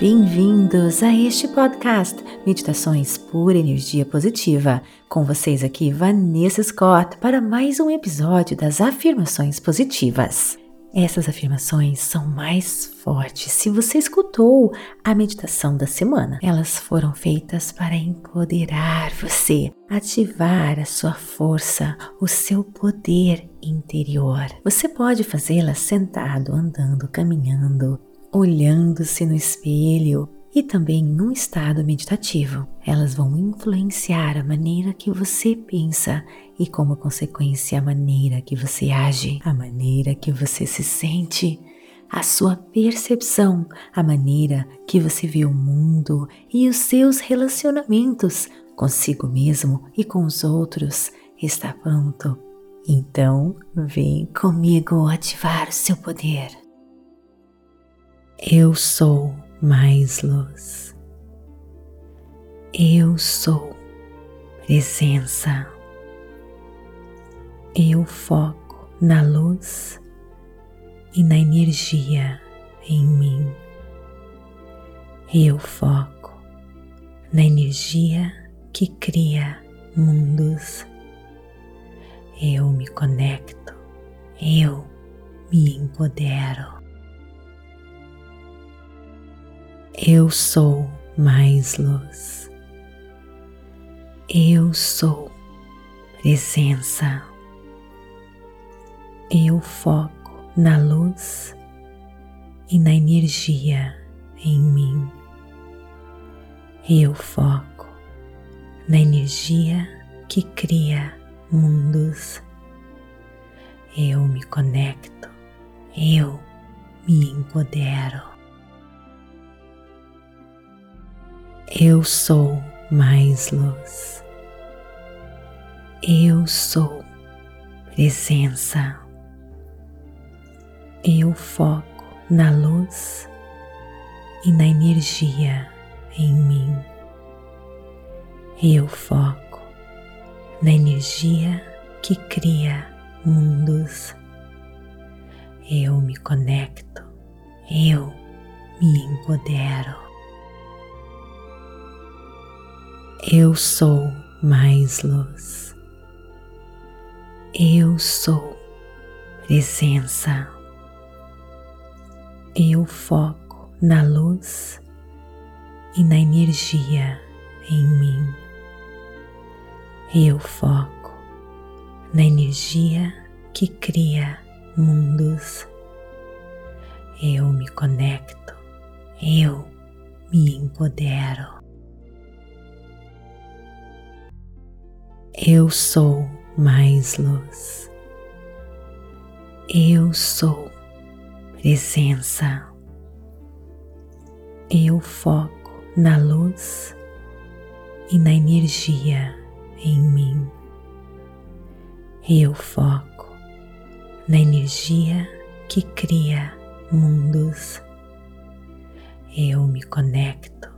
Bem-vindos a este podcast Meditações por Energia Positiva. Com vocês aqui, Vanessa Scott, para mais um episódio das Afirmações Positivas. Essas afirmações são mais fortes se você escutou a meditação da semana. Elas foram feitas para empoderar você, ativar a sua força, o seu poder interior. Você pode fazê-las sentado, andando, caminhando, olhando-se no espelho e também num estado meditativo. Elas vão influenciar a maneira que você pensa e, como consequência, a maneira que você age, a maneira que você se sente, a sua percepção, a maneira que você vê o mundo e os seus relacionamentos consigo mesmo e com os outros está pronto. Então, vem comigo ativar o seu poder. Eu sou mais luz. Eu sou presença. Eu foco na luz e na energia em mim. Eu foco na energia que cria mundos. Eu me conecto, eu me empodero. Eu sou mais luz. Eu sou presença. Eu foco na luz e na energia em mim. Eu foco na energia que cria mundos. Eu me conecto, eu me empodero. Eu sou mais luz. Eu sou presença. Eu foco na luz e na energia em mim. Eu foco na energia que cria mundos. Eu me conecto, eu me empodero. Eu sou mais luz. Eu sou presença. Eu foco na luz e na energia em mim. Eu foco na energia que cria mundos. Eu me conecto, eu me empodero. Eu sou mais luz. Eu sou presença. Eu foco na luz e na energia em mim. Eu foco na energia que cria mundos. Eu me conecto,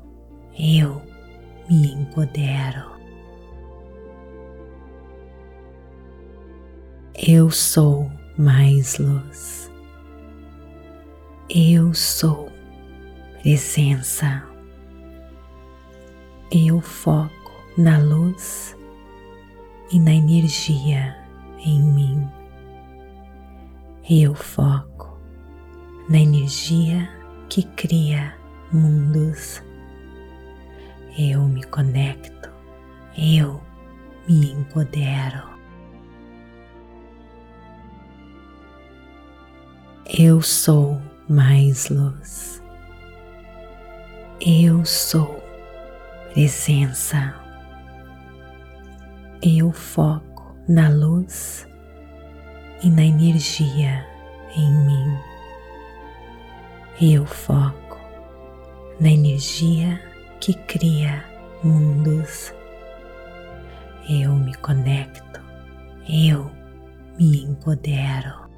eu me empodero. Eu sou mais luz. Eu sou presença. Eu foco na luz e na energia em mim. Eu foco na energia que cria mundos. Eu me conecto, eu me empodero. Eu sou mais luz. Eu sou presença. Eu foco na luz e na energia em mim. Eu foco na energia que cria mundos. Eu me conecto, eu me empodero.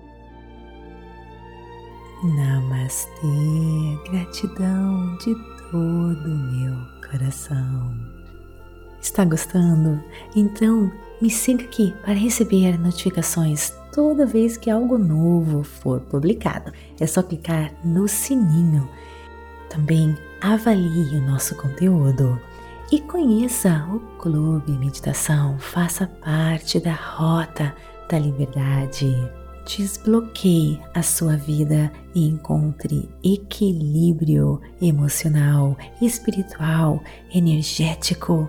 Namastê, gratidão de todo o meu coração. Está gostando? Então me siga aqui para receber notificações toda vez que algo novo for publicado. É só clicar no sininho Também avalie o nosso conteúdo e conheça o Clube Meditação, faça parte da Rota da Liberdade. Desbloqueie a sua vida e encontre equilíbrio emocional, espiritual, energético.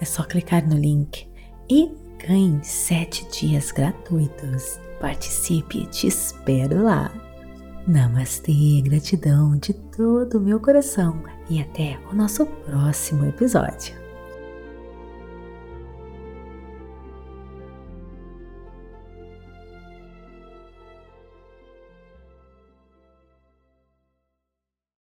É só clicar no link e ganhe sete dias gratuitos. Participe, te espero lá. Namastê, gratidão de todo o meu coração e até o nosso próximo episódio.